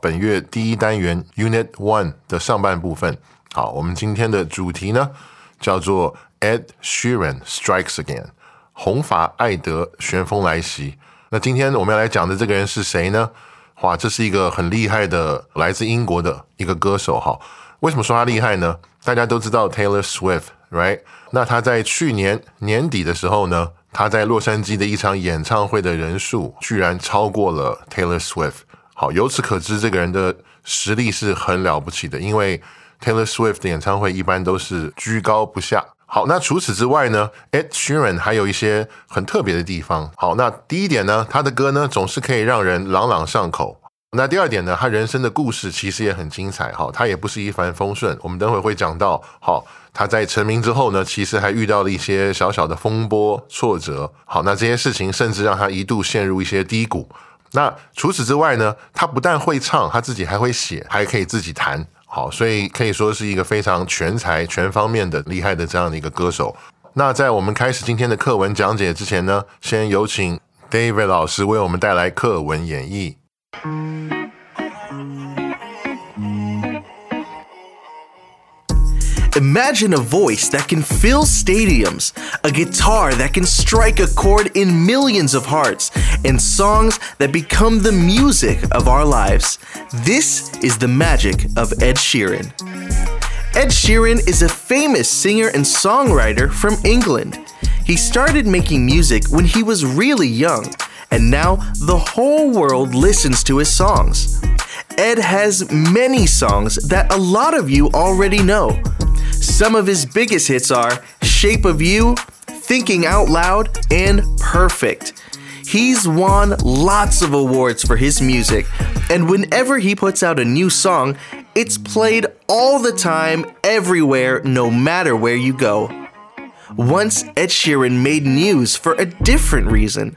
本月第一单元 Unit One 的上半部分。好，我们今天的主题呢叫做 Ed Sheeran Strikes Again，红发艾德旋风来袭。那今天我们要来讲的这个人是谁呢？哇，这是一个很厉害的来自英国的一个歌手哈。为什么说他厉害呢？大家都知道 Taylor Swift，right？那他在去年年底的时候呢，他在洛杉矶的一场演唱会的人数居然超过了 Taylor Swift。好，由此可知，这个人的实力是很了不起的。因为 Taylor Swift 的演唱会一般都是居高不下。好，那除此之外呢，Ed Sheeran 还有一些很特别的地方。好，那第一点呢，他的歌呢总是可以让人朗朗上口。那第二点呢，他人生的故事其实也很精彩哈，他也不是一帆风顺。我们等会会讲到，好，他在成名之后呢，其实还遇到了一些小小的风波挫折。好，那这些事情甚至让他一度陷入一些低谷。那除此之外呢，他不但会唱，他自己还会写，还可以自己弹。好，所以可以说是一个非常全才、全方面的厉害的这样的一个歌手。那在我们开始今天的课文讲解之前呢，先有请 David 老师为我们带来课文演绎。Imagine a voice that can fill stadiums, a guitar that can strike a chord in millions of hearts, and songs that become the music of our lives. This is the magic of Ed Sheeran. Ed Sheeran is a famous singer and songwriter from England. He started making music when he was really young, and now the whole world listens to his songs. Ed has many songs that a lot of you already know. Some of his biggest hits are Shape of You, Thinking Out Loud, and Perfect. He's won lots of awards for his music, and whenever he puts out a new song, it's played all the time, everywhere, no matter where you go. Once Ed Sheeran made news for a different reason.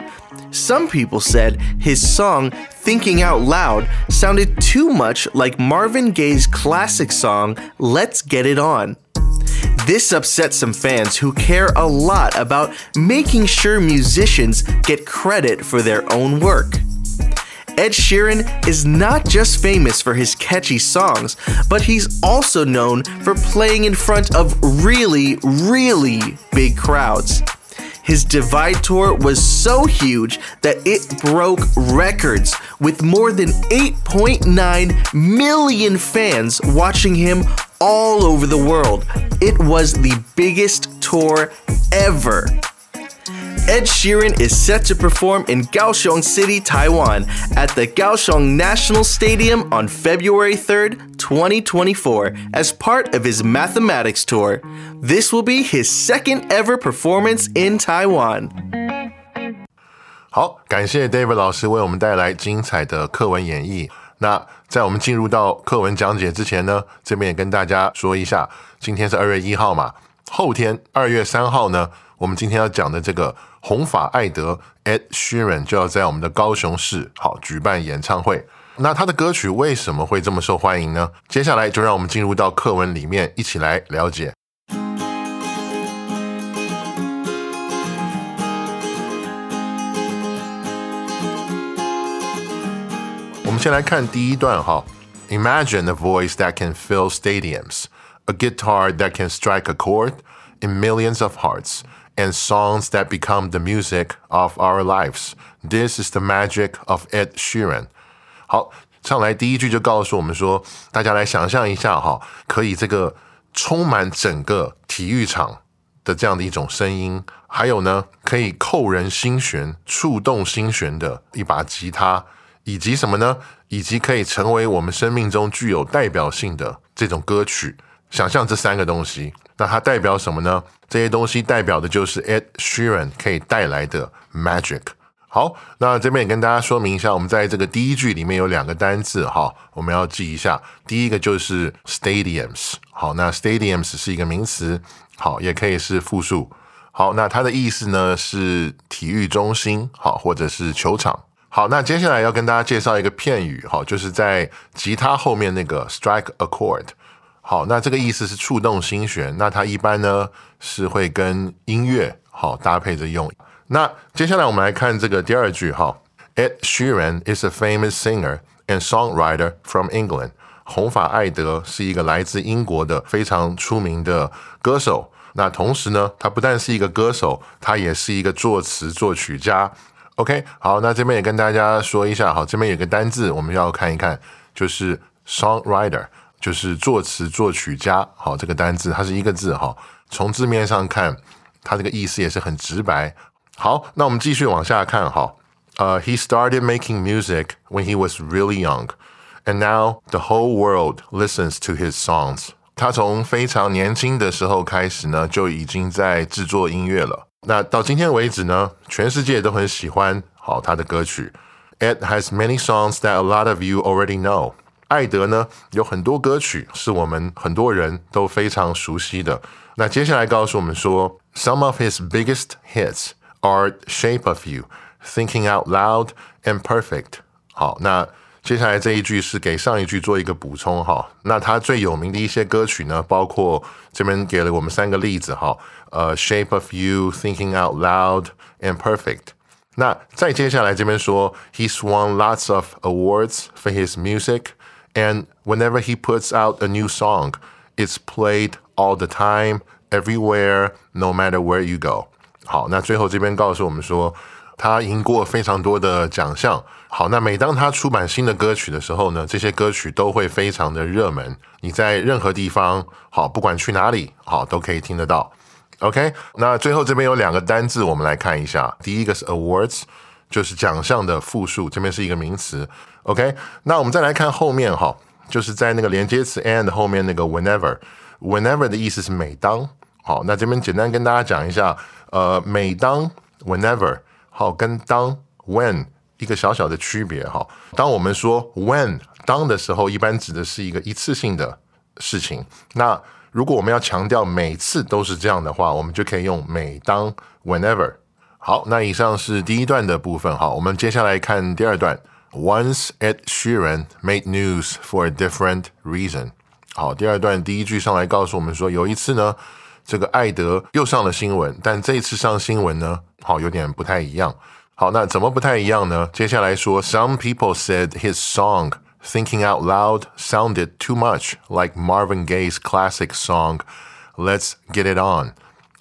Some people said his song, Thinking Out Loud, sounded too much like Marvin Gaye's classic song, Let's Get It On. This upset some fans who care a lot about making sure musicians get credit for their own work. Ed Sheeran is not just famous for his catchy songs, but he's also known for playing in front of really, really big crowds. His Divide tour was so huge that it broke records, with more than 8.9 million fans watching him all over the world. It was the biggest tour ever. Ed Sheeran is set to perform in Kaohsiung City, Taiwan, at the Kaohsiung National Stadium on February 3rd, 2024, as part of his mathematics tour. This will be his second ever performance in Taiwan. 好，感谢 David 老师为我们带来精彩的课文演绎。 那在我们进入到课文讲解之前呢，这边也跟大家说一下，今天是二月一号嘛，后天二月三号呢，我们今天要讲的这个红发艾德 Ed Sheeran 就要在我们的高雄市好举办演唱会。那他的歌曲为什么会这么受欢迎呢？接下来就让我们进入到课文里面，一起来了解。我们先来看第一段哈。Imagine a voice that can fill stadiums, a guitar that can strike a chord in millions of hearts, and songs that become the music of our lives. This is the magic of Ed Sheeran. 好，上来第一句就告诉我们说，大家来想象一下哈，可以这个 充满整个体育场的这样的一种声音，还有呢，可以扣人心弦、触动心弦的一把吉他， 以及什么呢？以及可以成为我们生命中具有代表性的这种歌曲。想象这三个东西，那它代表什么呢？这些东西代表的就是 Ed Sheeran 可以带来的 magic。好，那这边也跟大家说明一下，我们在这个第一句里面有两个单字哈，我们要记一下。第一个就是 stadiums，好，那 stadiums 是一个名词，好，也可以是复数。好，那它的意思呢是体育中心，好，或者是球场。好，那接下来要跟大家介绍一个片语，好，就是在吉他后面那个 strike a chord。好，那这个意思是触动心弦，那它一般呢是会跟音乐好搭配着用。那接下来我们来看这个第二句哈，Ed Sheeran is a famous singer and songwriter from England。红发艾德是一个来自英国的非常出名的歌手。那同时呢，他不但是一个歌手，他也是一个作词作曲家。OK，好，那这边也跟大家说一下，好，这边有个单字我们要看一看，就是 songwriter，就是作词作曲家。好，这个单字它是一个字哈，从字面上看，它这个意思也是很直白。好，那我们继续往下看哈。呃，He started making music when he was really young, and now the whole world listens to his songs. 他从非常年轻的时候开始呢，就已经在制作音乐了。那到今天为止呢，全世界都很喜欢好他的歌曲。Ed has many songs that a lot of you already know. 艾德呢有很多歌曲是我们很多人都非常熟悉的。那接下来告诉我们说，some of his biggest hits are shape of you, thinking out loud and perfect。好，那 接下来这一句是给上一句做一个补充哈。那他最有名的一些歌曲呢，包括这边给了我们三个例子哈。呃，shape of you, thinking out loud and perfect。那再接下来这边说，He's won lots of awards for his music, and whenever he puts out a new song, it's played all the time, everywhere, no matter where you go. 好，那最后这边告诉我们说，他赢过非常多的奖项。 好，那每当他出版新的歌曲的时候呢，这些歌曲都会非常的热门。你在任何地方，好，不管去哪里，好，都可以听得到。OK，那最后这边有两个单字，我们来看一下。第一个是 awards，就是奖项的复数，这边是一个名词。OK，那我们再来看后面哈，就是在那个连接词 and 后面那个 whenever，whenever 的意思是每当。好，那这边简单跟大家讲一下。呃，每当 whenever 好跟当 when 一个小小的区别哈。当我们说 when 当的时候，一般指的是一个一次性的事情。那如果我们要强调每次都是这样的话，我们就可以用每当 whenever。好，那以上是第一段的部分哈。我们接下来看第二段。Once Ed Sheeran made news for a different reason。好，第二段第一句上来告诉我们说，有一次呢。这个艾德又上了新闻，但这一次上新闻呢，好有点不太一样。好，那怎么不太一样呢？接下来说，Some people said his song "Thinking Out Loud" sounded too much like Marvin Gaye's classic song "Let's Get It On"。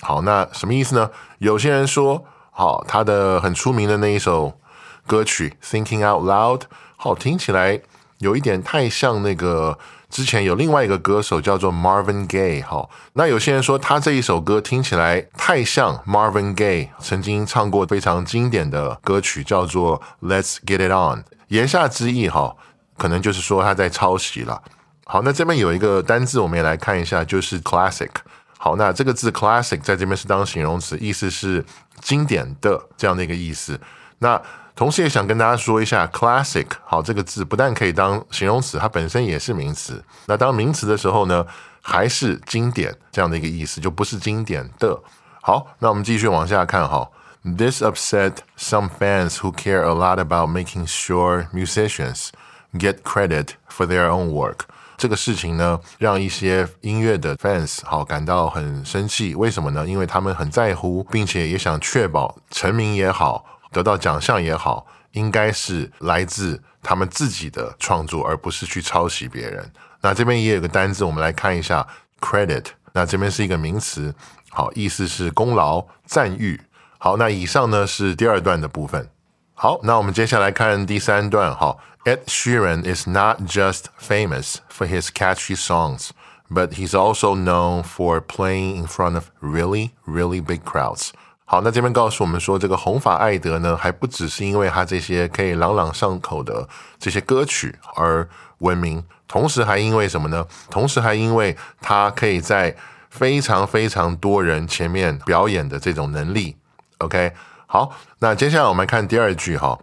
好，那什么意思呢？有些人说，好，他的很出名的那一首歌曲 "Thinking Out Loud" 好听起来有一点太像那个。 之前有另外一个歌手叫做 Marvin Gaye，哈，那有些人说他这一首歌听起来太像 Marvin Gaye 曾经唱过非常经典的歌曲，叫做 Let's Get It On。言下之意，哈，可能就是说他在抄袭了。好，那这边有一个单字，我们也来看一下，就是 classic。好，那这个字 classic 在这边是当形容词，意思是经典的这样的一个意思。那同时也想跟大家说一下，classic 好这个字不但可以当形容词，它本身也是名词。那当名词的时候呢，还是经典这样的一个意思，就不是经典的。好，那我们继续往下看哈。This upset some fans who care a lot about making sure musicians get credit for their own work。这个事情呢，让一些音乐的 fans 好感到很生气。为什么呢？因为他们很在乎，并且也想确保成名也好。得到奖项也好，应该是来自他们自己的创作，而不是去抄袭别人。那这边也有个单字，我们来看一下 credit。那这边是一个名词，好，意思是功劳、赞誉。好，那以上呢是第二段的部分。好，那我们接下来看第三段。好，Ed Sheeran is not just famous for his catchy songs. but he's also known for playing in front of really, really big crowds. 好，那这边告诉我们说，这个红发艾德呢，还不只是因为他这些可以朗朗上口的这些歌曲而闻名，同时还因为什么呢？同时还因为他可以在非常非常多人前面表演的这种能力。OK，好，那接下来我们看第二句哈。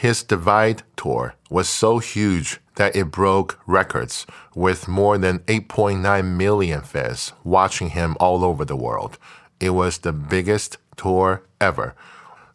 His Divide tour was so huge that it broke records, with more than 8.9 million fans watching him all over the world. It was the biggest tour ever.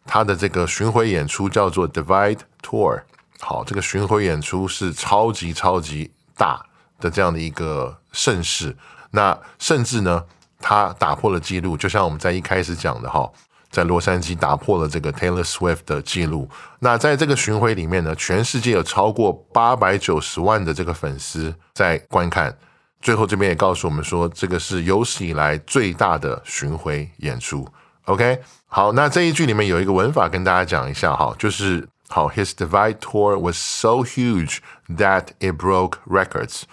他的这个巡回演出叫做 Divide Tour。好，这个巡回演出是超级超级大的这样的一个盛事。那甚至呢，他打破了记录，就像我们在一开始讲的哈，在洛杉矶打破了这个 Taylor Swift 的记录。那在这个巡回里面呢，全世界有超过八百九十万的这个粉丝在观看。最后这边也告诉我们说，这个是有史以来最大的巡回演出。OK，好，那这一句里面有一个文法跟大家讲一下哈，就是好，His Divide Tour was so huge that it broke records。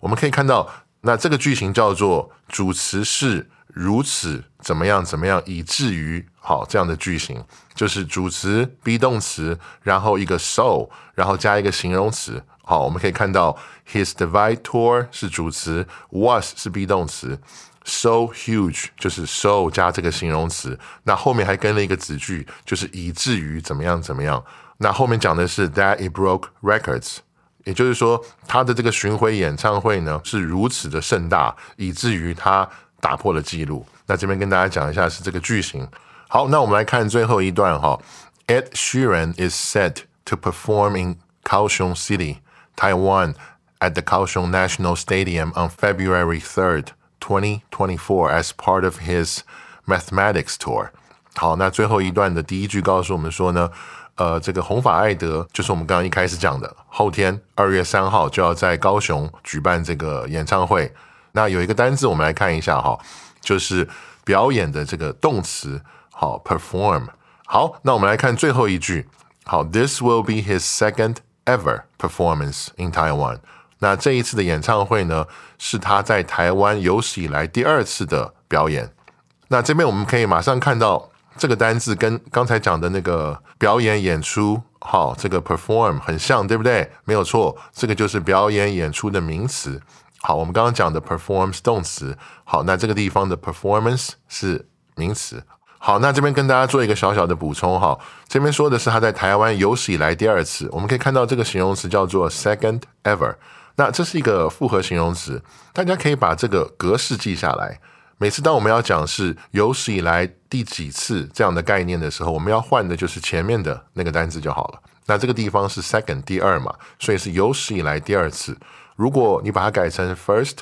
我们可以看到。那这个句型叫做主词是如此怎么样怎么样，以至于好这样的句型，就是主词 be 动词，然后一个 so，然后加一个形容词。好，我们可以看到 his divide tour 是主词，was 是 be 动词，so huge 就是 so 加这个形容词，那后面还跟了一个子句，就是以至于怎么样怎么样。那后面讲的是 that it broke records。也就是说，他的这个巡回演唱会呢是如此的盛大，以至于他打破了记录。那这边跟大家讲一下是这个句型。好，那我们来看最后一段哈。Ed Sheeran is set to perform in Kaohsiung City, Taiwan, at the Kaohsiung National Stadium on February 3rd, 2024, as part of his Mathematics Tour。好，那最后一段的第一句告诉我们说呢。呃，这个红发艾德就是我们刚刚一开始讲的，后天二月三号就要在高雄举办这个演唱会。那有一个单字，我们来看一下哈，就是表演的这个动词， 好，perform。好，那我们来看最后一句，好，This will be his second ever performance in Taiwan。那这一次的演唱会呢，是他在台湾有史以来第二次的表演。那这边我们可以马上看到。这个单字跟刚才讲的那个表演演出，好，这个 perform 很像，对不对？没有错，这个就是表演演出的名词。好，我们刚刚讲的 perform 是动词，好，那这个地方的 performance 是名词。好，那这边跟大家做一个小小的补充哈，这边说的是他在台湾有史以来第二次，我们可以看到这个形容词叫做 second ever，那这是一个复合形容词，大家可以把这个格式记下来。每次当我们要讲是有史以来第几次这样的概念的时候，我们要换的就是前面的那个单词就好了。那这个地方是 second 第二嘛，所以是有史以来第二次。如果你把它改成 first，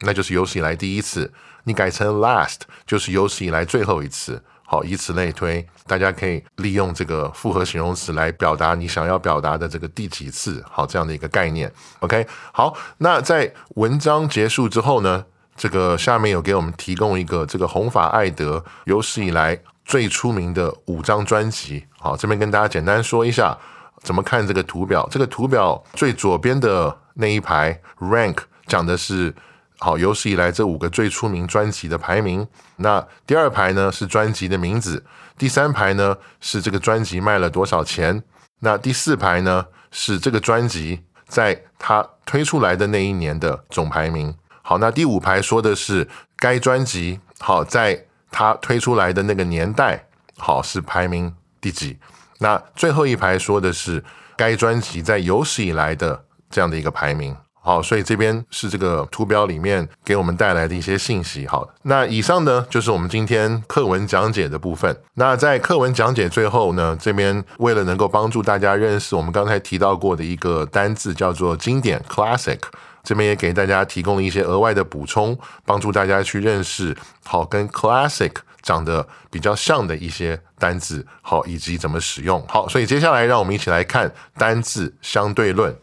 那就是有史以来第一次；你改成 last，就是有史以来最后一次。好，以此类推，大家可以利用这个复合形容词来表达你想要表达的这个第几次。好，这样的一个概念。OK，好，那在文章结束之后呢？这个下面有给我们提供一个这个红发艾德有史以来最出名的五张专辑。好，这边跟大家简单说一下怎么看这个图表。这个图表最左边的那一排 rank 讲的是好有史以来这五个最出名专辑的排名。那第二排呢是专辑的名字，第三排呢是这个专辑卖了多少钱。那第四排呢是这个专辑在它推出来的那一年的总排名。好，那第五排说的是该专辑好，在它推出来的那个年代好是排名第几？那最后一排说的是该专辑在有史以来的这样的一个排名。好，所以这边是这个图表里面给我们带来的一些信息。好，那以上呢就是我们今天课文讲解的部分。那在课文讲解最后呢，这边为了能够帮助大家认识我们刚才提到过的一个单字，叫做经典 （classic）。这边也给大家提供了一些额外的补充，帮助大家去认识好跟 classic 长得比较像的一些单字，好以及怎么使用。好，所以接下来让我们一起来看单字相对论。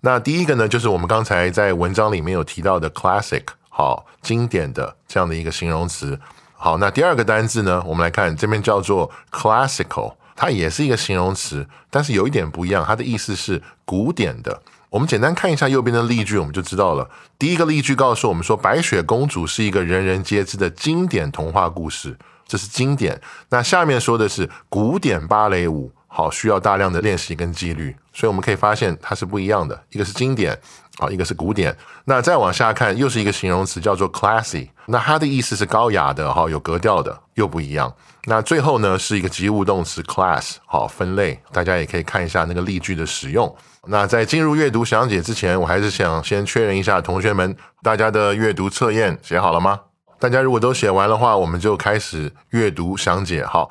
那第一个呢，就是我们刚才在文章里面有提到的 classic，好经典的这样的一个形容词。好，那第二个单字呢，我们来看这边叫做 classical，它也是一个形容词，但是有一点不一样，它的意思是古典的。我们简单看一下右边的例句，我们就知道了。第一个例句告诉我们说，白雪公主是一个人人皆知的经典童话故事，这是经典。那下面说的是古典芭蕾舞，好，需要大量的练习跟纪律。所以我们可以发现它是不一样的，一个是经典，好，一个是古典。那再往下看，又是一个形容词，叫做 classy。那它的意思是高雅的，哈，有格调的，又不一样。那最后呢，是一个及物动词 class，好，分类。大家也可以看一下那个例句的使用。那在进入阅读详解之前，我还是想先确认一下同学们，大家的阅读测验写好了吗？大家如果都写完的话，我们就开始阅读详解。好，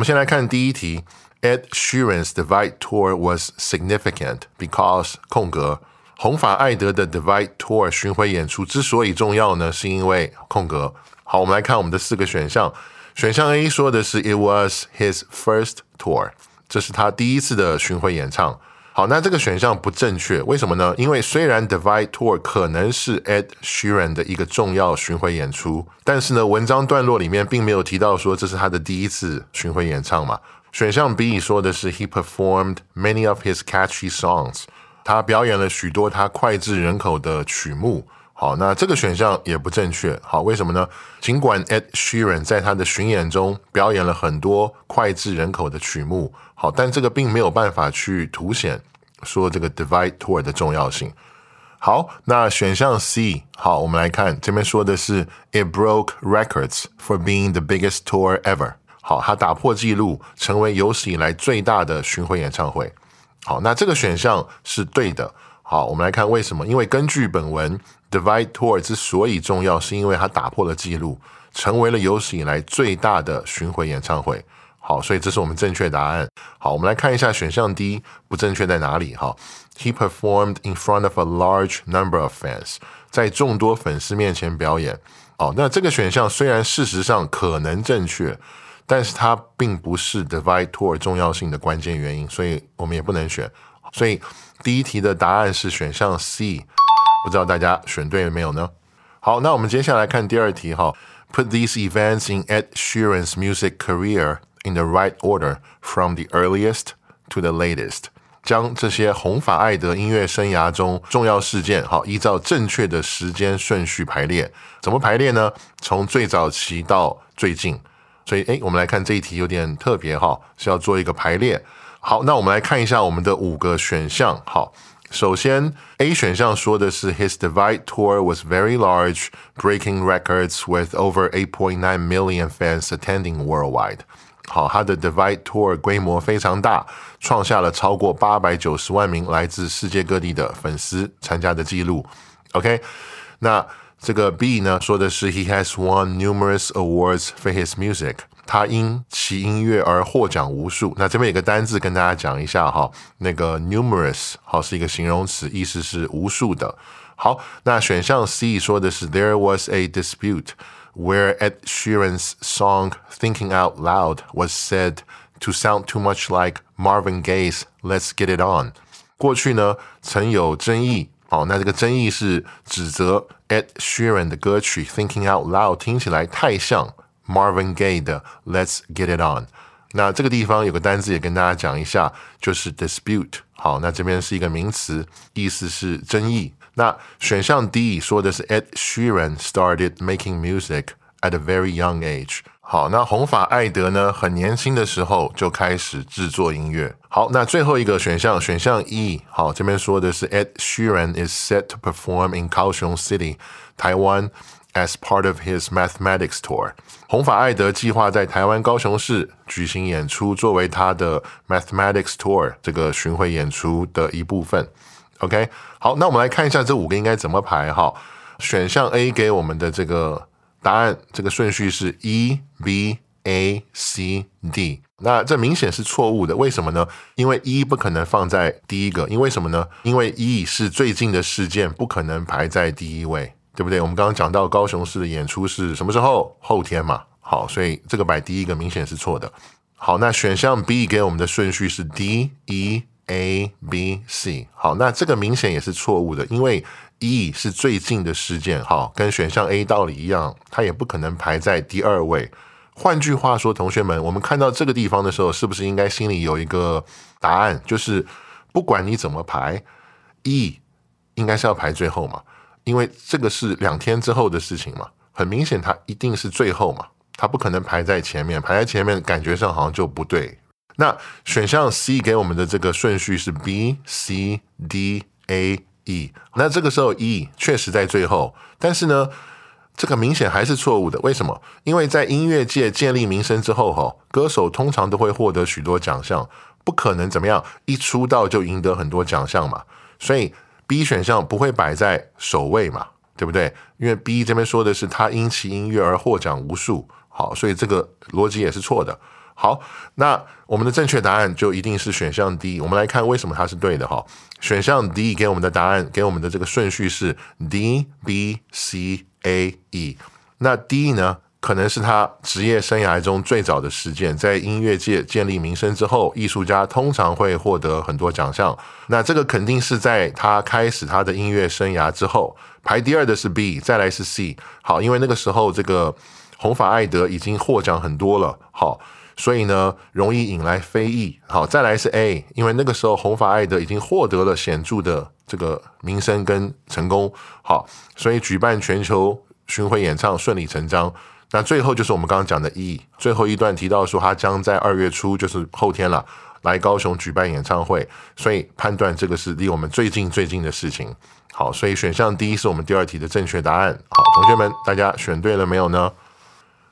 们先来看第一题。Ed Sheeran's Divide Tour was significant because 空格红发艾德的 Divide Tour 巡回演出之所以重要呢，是因为空格。好，我们来看我们的四个选项。选项 A 说的是 It was his first tour，这是他第一次的巡回演唱。 好，那这个选项不正确，为什么呢？因为虽然 Divide Tour 可能是 Ed Sheeran 的一个重要巡回演出，但是呢，文章段落里面并没有提到说这是他的第一次巡回演唱嘛。选项 B 说的是 He performed many of his catchy songs，他表演了许多他脍炙人口的曲目。好，那这个选项也不正确。好，为什么呢？尽管 Ed Sheeran 在他的巡演中表演了很多脍炙人口的曲目，好，但这个并没有办法去凸显说这个 Divide Tour 的重要性。好，那选项 C，好，我们来看这边说的是 It broke records for being the biggest tour ever。好，它打破纪录，成为有史以来最大的巡回演唱会。好，那这个选项是对的。好，我们来看为什么？因为根据本文，Divide Tour 之所以重要，是因为它打破了记录，成为了有史以来最大的巡回演唱会。好，所以这是我们正确答案。好，我们来看一下选项 D 不正确在哪里？哈，He performed in front of a large number of fans，在众多粉丝面前表演。哦，那这个选项虽然事实上可能正确，但是它并不是 Divide Tour 重要性的关键原因，所以我们也不能选。所以。第一题的答案是选项 C，不知道大家选对了没有呢？好，那我们接下来看第二题哈。Put these events in Ed Sheeran's music career in the right order from the earliest to the latest。将这些红发艾德音乐生涯中重要事件，好，依照正确的时间顺序排列。怎么排列呢？从最早期到最近。所以，诶，我们来看这一题有点特别哈，是要做一个排列。好，那我们来看一下我们的五个选项。好，首先 A 选项说的是 His Divide Tour was very large, breaking records with over 8.9 million fans attending worldwide。好，他的 Divide Tour 规模非常大，创下了超过八百九十万名来自世界各地的粉丝参加的记录。OK，那这个 B 呢说的是 He has won numerous awards for his music。 他因其音乐而获奖无数。那这边有个单字跟大家讲一下哈，那个 numerous 好是一个形容词，意思是无数的。好，那选项 C 说的是 There was a dispute where Ed Sheeran's song "Thinking Out Loud" was said to sound too much like Marvin Gaye's "Let's Get It On"。过去呢曾有争议，哦，那这个争议是指责 Ed Sheeran 的歌曲 "Thinking Out Loud" 听起来太像。Marvin Gaye 的 Let's Get It On，那这个地方有个单字也跟大家讲一下，就是 dispute。好，那这边是一个名词，意思是争议。那选项 D 说的是 Ed Sheeran started making music at a very young age。好，那红发艾德呢，很年轻的时候就开始制作音乐。好，那最后一个选项，选项 E，好，这边说的是 Ed Sheeran is set to perform in Kaohsiung City，台湾。 As part of his mathematics tour，红发艾德计划在台湾高雄市举行演出，作为他的 mathematics tour 这个巡回演出的一部分。OK，好，那我们来看一下这五个应该怎么排哈。选项 A 给我们的这个答案，这个顺序是 E B A C D，那这明显是错误的。为什么呢？因为 E 不可能放在第一个，因为什么呢？因为 E 是最近的事件，不可能排在第一位。对不对？我们刚刚讲到高雄市的演出是什么时候？后天嘛。好，所以这个摆第一个明显是错的。好，那选项 B 给我们的顺序是 D E A B C。好，那这个明显也是错误的，因为 E 是最近的事件。好，跟选项 A 道理一样，它也不可能排在第二位。换句话说，同学们，我们看到这个地方的时候，是不是应该心里有一个答案？就是不管你怎么排，E 应该是要排最后嘛，因为这个是两天之后的事情嘛。很明显，它一定是最后嘛，它不可能排在前面，排在前面感觉上好像就不对。那选项 C 给我们的这个顺序是 B C D A E，那这个时候 E 确实在最后，但是呢，这个明显还是错误的。为什么？因为在音乐界建立名声之后，哈，歌手通常都会获得许多奖项，不可能怎么样一出道就赢得很多奖项嘛，所以 B 选项不会摆在首位嘛。对不对？因为 B 这边说的是他因其音乐而获奖无数，好，所以这个逻辑也是错的。好，那我们的正确答案就一定是选项 D。我们来看为什么它是对的哈。选项 D 给我们的答案，给我们的这个顺序是 D B C A E。那 D 呢？可能是他职业生涯中最早的实践，在音乐界建立名声之后，艺术家通常会获得很多奖项。那这个肯定是在他开始他的音乐生涯之后。排第二的是 B，再来是 C。好，因为那个时候这个红发艾德已经获奖很多了，好，所以呢容易引来非议。好，再来是 A，因为那个时候红发艾德已经获得了显著的这个名声跟成功，好，所以举办全球巡回演唱顺理成章。那最后就是我们刚刚讲的 E，最后一段提到说他将在二月初，就是后天了，来高雄举办演唱会，所以判断这个是离我们最近最近的事情。好，所以选项 D 是我们第二题的正确答案。好，同学们，大家选对了没有呢？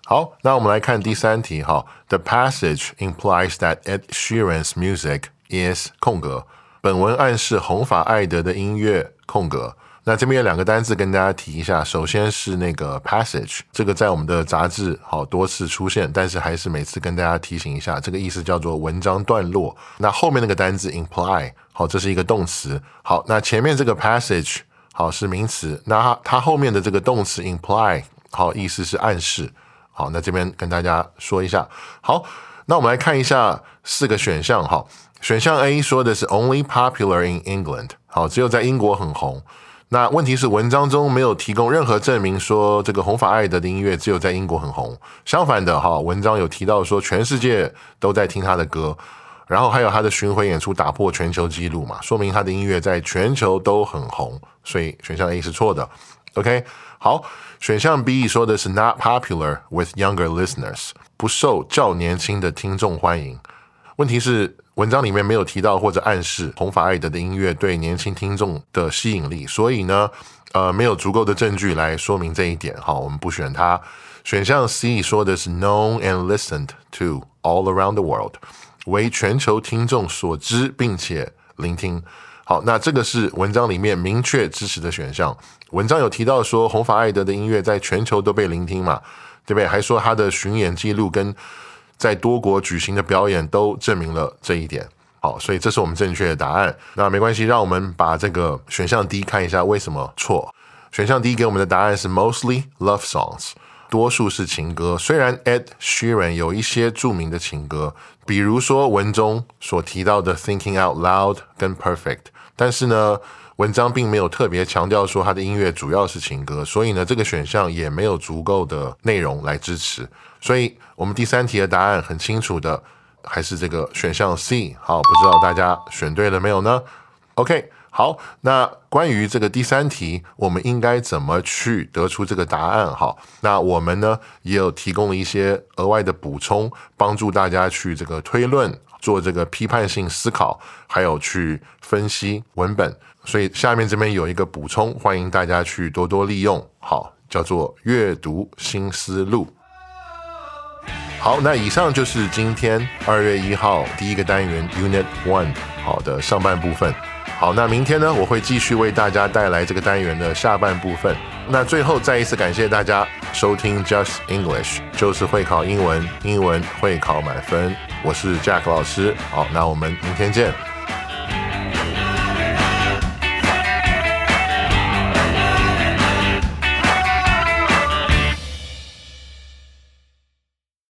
好，那我们来看第三题。哈，The passage implies that Ed Sheeran's music is 空格，本文暗示红发艾德的音乐空格。那这边有两个单字跟大家提一下，首先是那个 passage，这个在我们的杂志好多次出现，但是还是每次跟大家提醒一下，这个意思叫做文章段落。那后面那个单字 imply，好，这是一个动词。好，那前面这个 passage 好是名词，那它它后面的这个动词 imply 好，意思是暗示。好，那这边跟大家说一下。好，那我们来看一下四个选项。哈，选项 A 说的是 only popular in England，好，只有在英国很红。那问题是文章中没有提供任何证明说这个红发艾德的音乐只有在英国很红。相反的哈，文章有提到说全世界都在听他的歌，然后还有他的巡回演出打破全球纪录嘛，说明他的音乐在全球都很红。所以选项 A 是错的。OK，好，选项 B 说的是 not popular with younger listeners，不受较年轻的听众欢迎。问题是。文章里面没有提到或者暗示红发艾德的音乐对年轻听众的吸引力，所以呢，呃，没有足够的证据来说明这一点。好，我们不选它。选项 C 说的是 known and listened to all around the world，为全球听众所知并且聆听。好，那这个是文章里面明确支持的选项。文章有提到说红发艾德的音乐在全球都被聆听嘛，对不对？还说他的巡演记录跟在多国举行的表演都证明了这一点。好，所以这是我们正确的答案。那没关系，让我们把这个选项 D 看一下为什么错。选项 D 给我们的答案是 mostly love songs，多数是情歌。虽然 Ed Sheeran 有一些著名的情歌，比如说文中所提到的 Thinking Out Loud 跟 Perfect，但是呢，文章并没有特别强调说他的音乐主要是情歌，所以呢，这个选项也没有足够的内容来支持。所以，我们第三题的答案很清楚的，还是这个选项 C。好，不知道大家选对了没有呢？OK，好，那关于这个第三题，我们应该怎么去得出这个答案？好，那我们呢也有提供了一些额外的补充，帮助大家去这个推论、做这个批判性思考，还有去分析文本。所以下面这边有一个补充，欢迎大家去多多利用。好，叫做阅读新思路。好，那以上就是今天二月一号第一个单元 Unit One 好的上半部分。好，那明天呢，我会继续为大家带来这个单元的下半部分。那最后再一次感谢大家收听 Just English，就是会考英文，英文会考满分。我是 Jack 老师。好，那我们明天见。